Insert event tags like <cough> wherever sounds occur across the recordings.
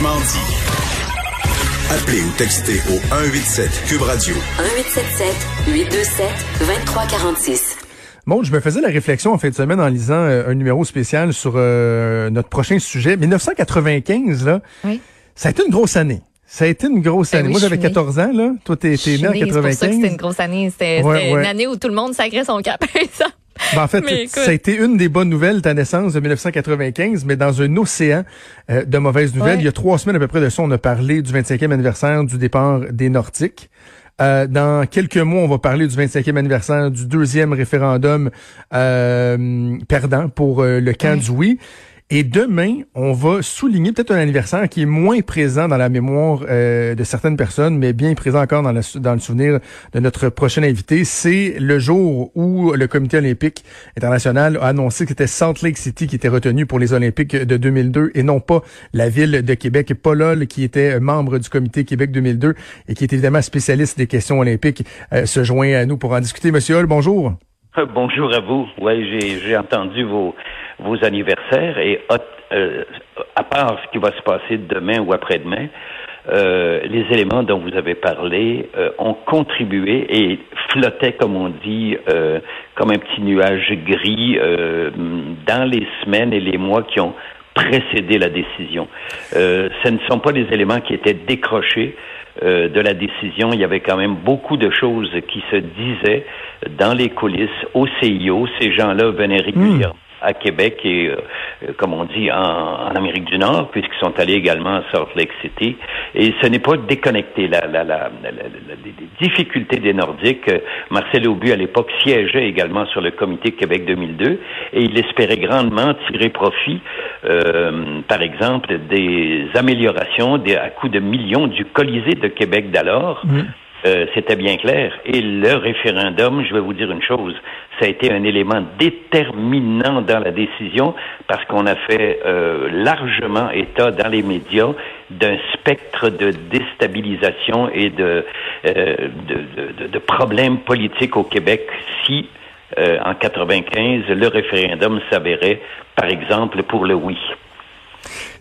Franchement dit. Appelez ou textez au 187 Cube Radio. 1877 827 2346. Bon, je me faisais la réflexion en fin de semaine en lisant euh, un numéro spécial sur euh, notre prochain sujet. 1995, là, Oui. ça a été une grosse année. Ça a été une grosse Ben année. oui, Moi, j'avais suis née. 14 ans, là. Toi, t'es t'es né en C'est pour ça que 95. c'était une grosse année. C'était Ouais, c'était ouais. une année où tout le monde sacrait son cap. <laughs> Ben, en fait, écoute. ça a été une des bonnes nouvelles, ta naissance de 1995, mais dans un océan euh, de mauvaises nouvelles. Ouais. Il y a trois semaines à peu près de ça, on a parlé du 25e anniversaire du départ des Nordiques. Euh, dans quelques mois, on va parler du 25e anniversaire du deuxième référendum euh, perdant pour euh, le camp Ouais. du oui. Et demain, on va souligner peut-être un anniversaire qui est moins présent dans la mémoire euh, de certaines personnes, mais bien présent encore dans, le- souvenir de notre prochain invité. C'est le jour où le Comité olympique international a annoncé que c'était Salt Lake City qui était retenu pour les Olympiques de 2002 et non pas la ville de Québec. Paul Hull, qui était membre du Comité Québec 2002 et qui est évidemment spécialiste des questions olympiques, euh, se joint à nous pour en discuter. Monsieur Hull, bonjour. Euh, Bonjour à vous. Oui, j'ai entendu vos, vos anniversaires et euh, à part ce qui va se passer demain ou après-demain, euh, les éléments dont vous avez parlé euh, ont contribué et flottaient, comme on dit, euh, comme un petit nuage gris euh, dans les semaines et les mois qui ont précédé la décision. Euh, ce ne sont pas des éléments qui étaient décrochés euh, de la décision. Il y avait quand même beaucoup de choses qui se disaient dans les coulisses au CIO. Ces gens-là venaient régulièrement à Québec et, euh, euh, comme on dit, en, en Amérique du Nord, puisqu'ils sont allés également à Salt Lake City. Et ce n'est pas déconnecté. La, la, la, les difficultés des Nordiques, euh, Marcel Aubu, à l'époque, siégeait également sur le comité Québec 2002 et il espérait grandement tirer profit, euh, par exemple, des améliorations des, à coût de millions du Colisée de Québec d'alors. Euh, C'était bien clair. Et le référendum, je vais vous dire une chose, ça a été un élément déterminant dans la décision parce qu'on a fait euh, largement état dans les médias d'un spectre de déstabilisation et de, euh, de, de- de- problèmes politiques au Québec si euh, en 95 le référendum s'avérait, par exemple, pour le oui.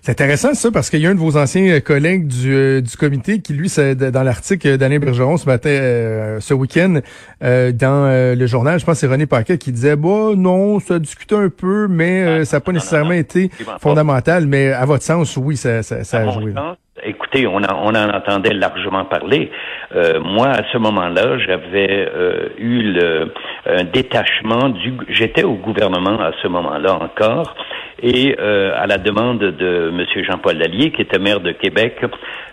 C'est intéressant ça parce qu'il y a un de vos anciens euh, collègues du, euh, du comité qui lui dans l'article d'Alain Bergeron ce matin euh, ce week-end euh, dans euh, le journal je pense que c'est René Paquet qui disait bah non ça a discuté un peu mais ça n'a pas nécessairement été fondamental mais à votre sens oui ça, ça, ça a joué. Écoutez, on en, on en entendait largement parler. Euh, moi, à ce moment-là, j'avais euh, eu le, un détachement du. J'étais au gouvernement à ce moment-là encore, et euh, à la demande de M. Jean-Paul Lallier, qui était maire de Québec,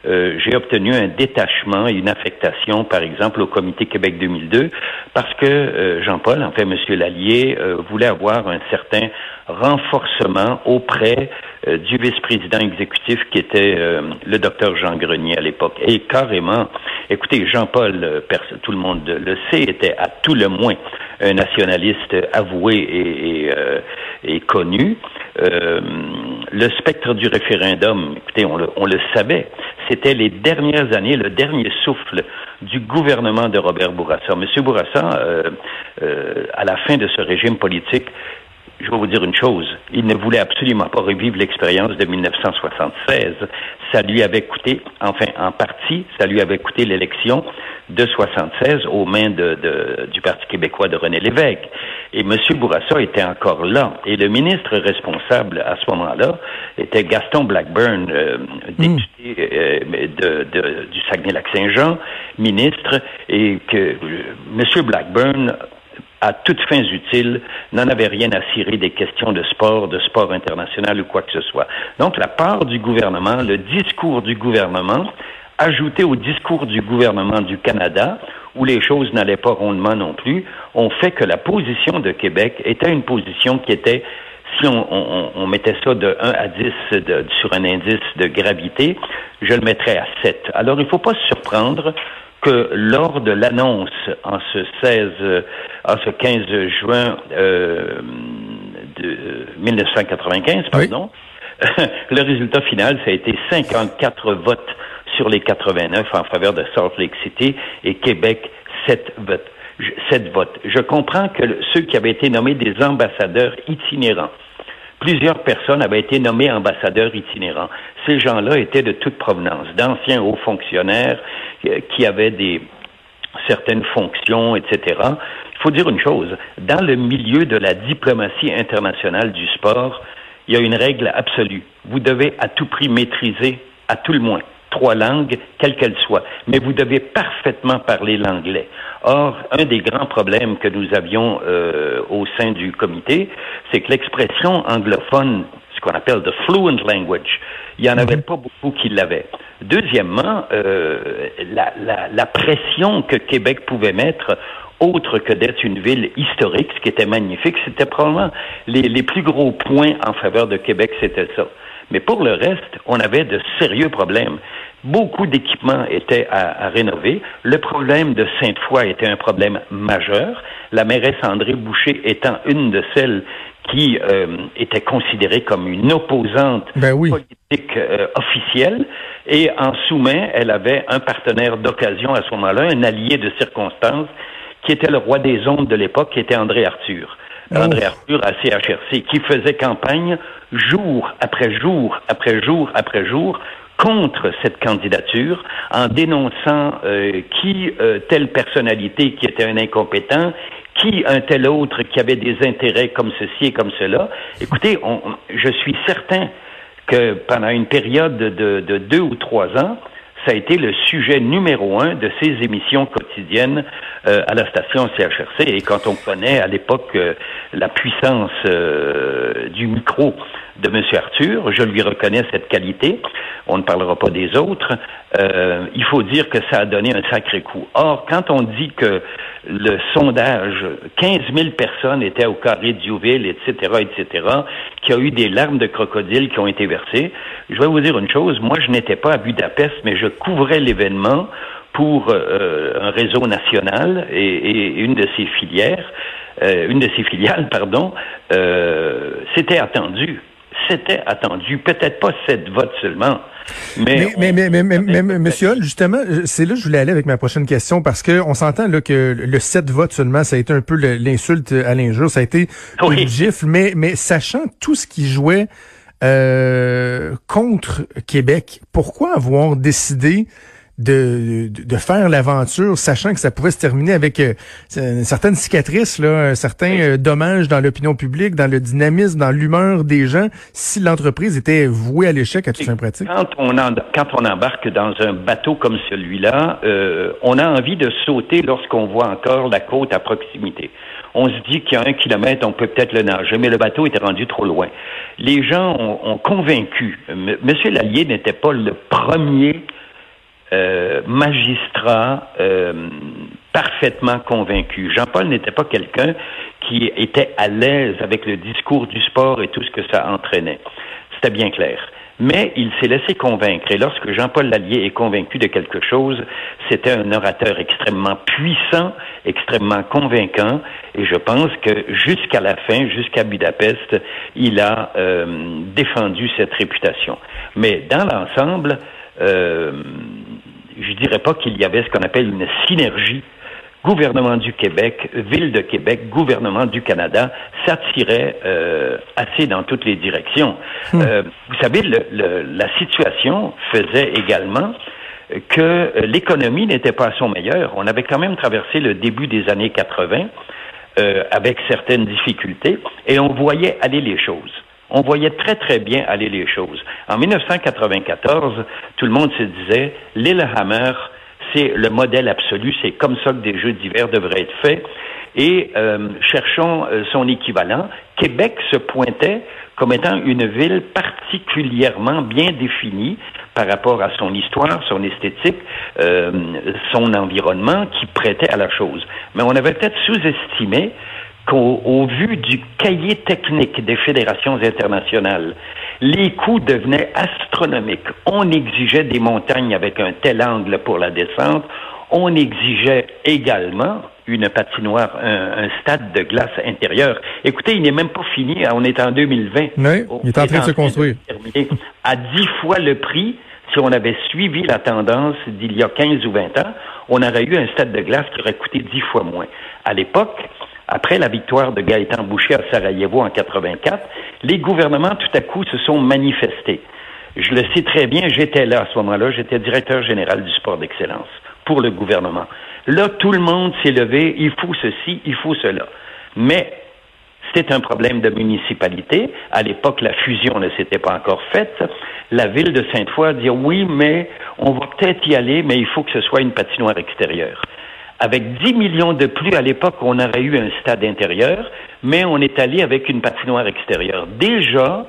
euh, j'ai obtenu un détachement et une affectation, par exemple, au Comité Québec 2002, parce que euh, Jean-Paul, en fait, M. Lallier, euh, voulait avoir un certain renforcement auprès euh, du vice-président exécutif qui était euh, le docteur Jean Grenier à l'époque. Et carrément, écoutez, Jean-Paul, euh, tout le monde le sait, était à tout le moins un nationaliste avoué et, euh, et connu. Euh, le spectre du référendum, écoutez, on le, on le savait, c'était les dernières années, le dernier souffle du gouvernement de Robert Bourassa. Monsieur Bourassa, à la fin de ce régime politique, je vais vous dire une chose, il ne voulait absolument pas revivre l'expérience de 1976. Ça lui avait coûté, enfin en partie, ça lui avait coûté l'élection de 76 aux mains de, de- du Parti québécois de René Lévesque. Et M. Bourassa était encore là. Et le ministre responsable à ce moment-là était Gaston Blackburn, euh, député euh, de, de- du Saguenay-Lac-Saint-Jean, ministre, et que euh, M. Blackburn à toutes fins utiles, n'en avait rien à cirer des questions de sport, de sport international ou quoi que ce soit. Donc, la part du gouvernement, le discours du gouvernement, ajouté au discours du gouvernement du Canada, où les choses n'allaient pas rondement non plus, ont fait que la position de Québec était une position qui était si on, on, on mettait ça de 1 à 10 de- sur un indice de gravité, je le mettrais à 7. Alors, il ne faut pas se surprendre que lors de l'annonce en ce 16, euh, en ce 15 juin euh, de 1995, pardon, <laughs> le résultat final, ça a été 54 votes sur les 89 en faveur de Salt Lake City et Québec 7 votes. Je- 7 votes. Je comprends que ceux qui avaient été nommés des ambassadeurs itinérants, plusieurs personnes avaient été nommées ambassadeurs itinérants. Ces gens-là étaient de toute provenance, d'anciens hauts fonctionnaires euh, qui avaient des certaines fonctions, etc. Il faut dire une chose, dans le milieu de la diplomatie internationale du sport, il y a une règle absolue. Vous devez à tout prix maîtriser, à tout le moins, trois langues, quelles qu'elles soient, mais vous devez parfaitement parler l'anglais. Or, un des grands problèmes que nous avions euh, au sein du comité, c'est que l'expression anglophone, ce qu'on appelle the fluent language, il n'y en avait pas beaucoup qui l'avaient. Deuxièmement, euh, la, la, la pression que Québec pouvait mettre autre que d'être une ville historique, ce qui était magnifique, c'était probablement les, les plus gros points en faveur de Québec, c'était ça. Mais pour le reste, on avait de sérieux problèmes. Beaucoup d'équipements étaient à, à rénover. Le problème de Sainte-Foy était un problème majeur. La mairesse André Boucher étant une de celles qui euh, était considérée comme une opposante Ben oui. politique euh, officielle. Et en sous-main, elle avait un partenaire d'occasion à ce moment-là, un allié de circonstance, qui était le roi des ondes de l'époque, qui était André Arthur. Oh. André Arthur à CHRC, qui faisait campagne jour après jour, après jour, après jour, contre cette candidature, en dénonçant euh, qui euh, telle personnalité qui était un incompétent, qui un tel autre qui avait des intérêts comme ceci et comme cela. Écoutez, on, je suis certain que pendant une période de, de deux ou trois ans, ça a été le sujet numéro un de ces émissions quotidiennes euh, à la station CHRC. Et quand on connaît à l'époque euh, la puissance euh, du micro de M. Arthur, je lui reconnais cette qualité. On ne parlera pas des autres. Il faut dire que ça a donné un sacré coup. Or, quand on dit que le sondage, 15 000 personnes étaient au carré de Diouville, etc., etc., qu'il y a eu des larmes de crocodile qui ont été versées, je vais vous dire une chose. Moi, je n'étais pas à Budapest, mais je couvrais l'événement pour euh, un réseau national et, et une de ses filières, euh, une de ses filiales, pardon. Euh, C'était attendu. C'était attendu. Peut-être pas sept votes seulement. Mais, Mais, mais, mais, mais, mais, monsieur Hull, justement, euh, c'est là que je voulais aller avec ma prochaine question parce que on s'entend là que le 7 votes seulement, ça a été un peu l'insulte à l'injure, ça a été Oui. une gifle, mais, mais sachant tout ce qui jouait euh, contre Québec, pourquoi avoir décidé de, de, de faire l'aventure, sachant que ça pouvait se terminer avec euh, une certaine cicatrice, là, un certain euh, dommage dans l'opinion publique, dans le dynamisme, dans l'humeur des gens, si l'entreprise était vouée à l'échec à toute fin pratique? Quand on, en- quand on embarque dans un bateau comme celui-là, euh, on a envie de sauter lorsqu'on voit encore la côte à proximité. On se dit qu'il y a un kilomètre, on peut peut-être le nager, mais le bateau était rendu trop loin. Les gens ont, ont convaincu. M- Monsieur Lallier n'était pas le premier euh, magistrat euh, parfaitement convaincu. Jean-Paul n'était pas quelqu'un qui était à l'aise avec le discours du sport et tout ce que ça entraînait. C'était bien clair. Mais il s'est laissé convaincre. Et lorsque Jean-Paul Lallier est convaincu de quelque chose, c'était un orateur extrêmement puissant, extrêmement convaincant. Et je pense que jusqu'à la fin, jusqu'à Budapest, il a euh, défendu cette réputation. Mais dans l'ensemble, euh, je dirais pas qu'il y avait ce qu'on appelle une synergie gouvernement du Québec, ville de Québec, gouvernement du Canada, ça tirait euh, assez dans toutes les directions. Euh, vous savez, le- le- la situation faisait également que l'économie n'était pas à son meilleur. On avait quand même traversé le début des années 80 euh, avec certaines difficultés et on voyait aller les choses. On voyait très très bien aller les choses. En 1994, tout le monde se disait Lillehammer, c'est le modèle absolu, c'est comme ça que des jeux d'hiver devraient être faits. Et euh, cherchons euh, son équivalent. Québec se pointait comme étant une ville particulièrement bien définie par rapport à son histoire, son esthétique, euh, son environnement qui prêtait à la chose. Mais on avait peut-être sous-estimé qu'au au vu du cahier technique des fédérations internationales, les coûts devenaient astronomiques. On exigeait des montagnes avec un tel angle pour la descente. On exigeait également une patinoire, un, un stade de glace intérieur. Écoutez, il n'est même pas fini. On est en 2020. Oui, il est en train de se construire. terminer à dix fois le prix. Si on avait suivi la tendance d'il y a 15 ou 20 ans, on aurait eu un stade de glace qui aurait coûté dix fois moins. À l'époque, après la victoire de Gaëtan Boucher à Sarajevo en 84, les gouvernements tout à coup se sont manifestés. Je le sais très bien, j'étais là à ce moment-là, j'étais directeur général du sport d'excellence pour le gouvernement. Là, tout le monde s'est levé, il faut ceci, il faut cela. Mais c'est un problème de municipalité. À l'époque, la fusion ne s'était pas encore faite. La ville de Sainte-Foy dit oui, mais on va peut-être y aller, mais il faut que ce soit une patinoire extérieure. Avec 10 millions de plus à l'époque, on aurait eu un stade intérieur, mais on est allé avec une patinoire extérieure. Déjà,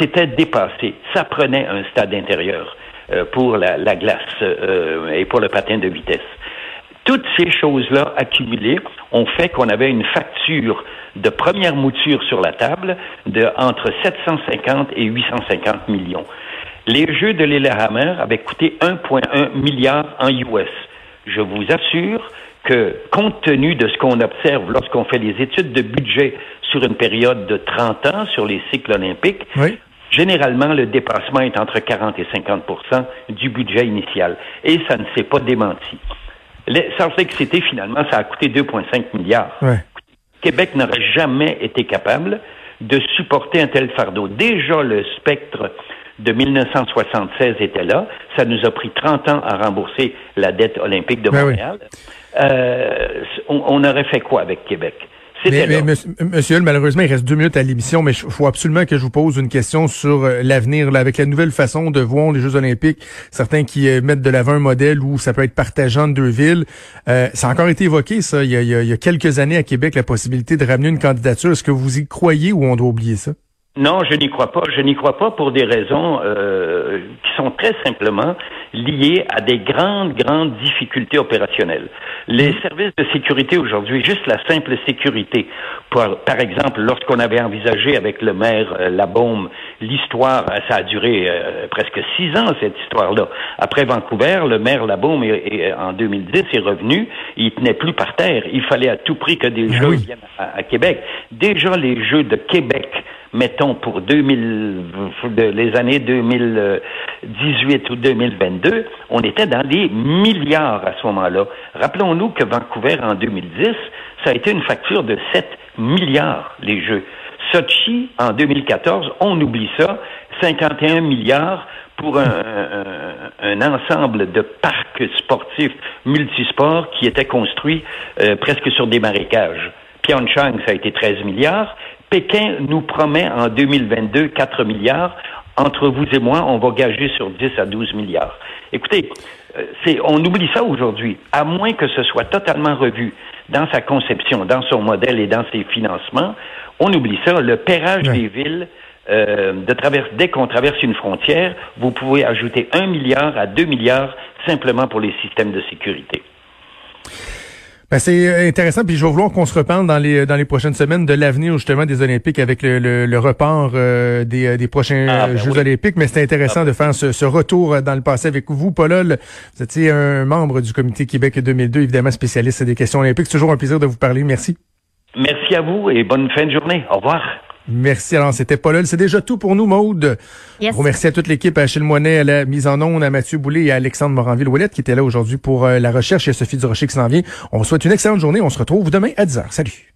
c'était dépassé. Ça prenait un stade intérieur euh, pour la, la glace euh, et pour le patin de vitesse. Toutes ces choses-là accumulées ont fait qu'on avait une facture de première mouture sur la table de entre 750 et 850 millions. Les jeux de Lillehammer avaient coûté 1,1 milliard en US. Je vous assure que, compte tenu de ce qu'on observe lorsqu'on fait les études de budget sur une période de 30 ans sur les cycles olympiques, Oui. Généralement, le dépassement est entre 40 et 50% du budget initial. Et ça ne s'est pas démenti. Le Salt Lake City, finalement, ça a coûté 2,5 milliards. Québec n'aurait jamais été capable de supporter un tel fardeau. Déjà, le spectre de 1976 était là. Ça nous a pris 30 ans à rembourser la dette olympique de Ben oui. Montréal. Euh, on, on aurait fait quoi avec Québec? Mais, monsieur, malheureusement, il reste deux minutes à l'émission, mais il faut absolument que je vous pose une question sur euh, l'avenir, avec la nouvelle façon de voir les Jeux olympiques. Certains qui euh, mettent de l'avant un modèle où ça peut être partageant de deux villes. Euh, ça a encore été évoqué, ça, il y, a, il y a- il y a quelques années à Québec, la possibilité de ramener une candidature. Est-ce que vous y croyez ou on doit oublier ça? Non, je n'y crois pas. Je n'y crois pas pour des raisons euh, qui sont très simplement liées à des grandes, grandes difficultés opérationnelles. Les services de sécurité aujourd'hui, juste la simple sécurité, par, par exemple, lorsqu'on avait envisagé avec le maire euh, Labaume l'histoire, euh, ça a duré euh, presque six ans cette histoire-là. Après Vancouver, le maire Labaume est- est- en 2010 est revenu, il tenait plus par terre. Il fallait à tout prix que des Ah jeux viennent à, à Québec. Déjà les jeux de Québec mettons pour 2000, de- les années 2018 ou 2022, on était dans des milliards à ce moment-là. Rappelons-nous que Vancouver en 2010, ça a été une facture de 7 milliards les jeux. Sochi en 2014, on oublie ça, 51 milliards pour un ensemble de parcs sportifs multisports qui étaient construits euh, presque sur des marécages. Pyeongchang, ça a été 13 milliards. Pékin nous promet en 2022 4 milliards. Entre vous et moi, on va gager sur 10 à 12 milliards. Écoutez, euh, on oublie ça aujourd'hui. À moins que ce soit totalement revu dans sa conception, dans son modèle et dans ses financements, on oublie ça. Le pérage Ouais. des villes, euh, de travers, dès qu'on traverse une frontière, vous pouvez ajouter 1 milliard à 2 milliards simplement pour les systèmes de sécurité. Ben, c'est euh, intéressant, puis je vais vouloir qu'on se reparle dans les dans les prochaines semaines de l'avenir justement des Olympiques avec le, le, le report euh, des, euh, des prochains Ah, euh, ben Jeux oui. Olympiques. Mais c'est intéressant Ah, de faire ce, ce retour euh, dans le passé avec vous, Paul. Vous étiez un membre du Comité Québec 2002, évidemment spécialiste des questions olympiques. C'est toujours un plaisir de vous parler. Merci. Merci à vous et bonne fin de journée. Au revoir. Merci. Alors, c'était Paul. C'est déjà tout pour nous, Maude. Yes. Gros merci à toute l'équipe, à Achille Moinet, à la mise en onde, à Mathieu Boulay et à Alexandre Moranville-Ouellette qui était là aujourd'hui pour euh, la recherche et à Sophie Durocher qui s'en vient. On vous souhaite une excellente journée. On se retrouve demain à 10h. Salut.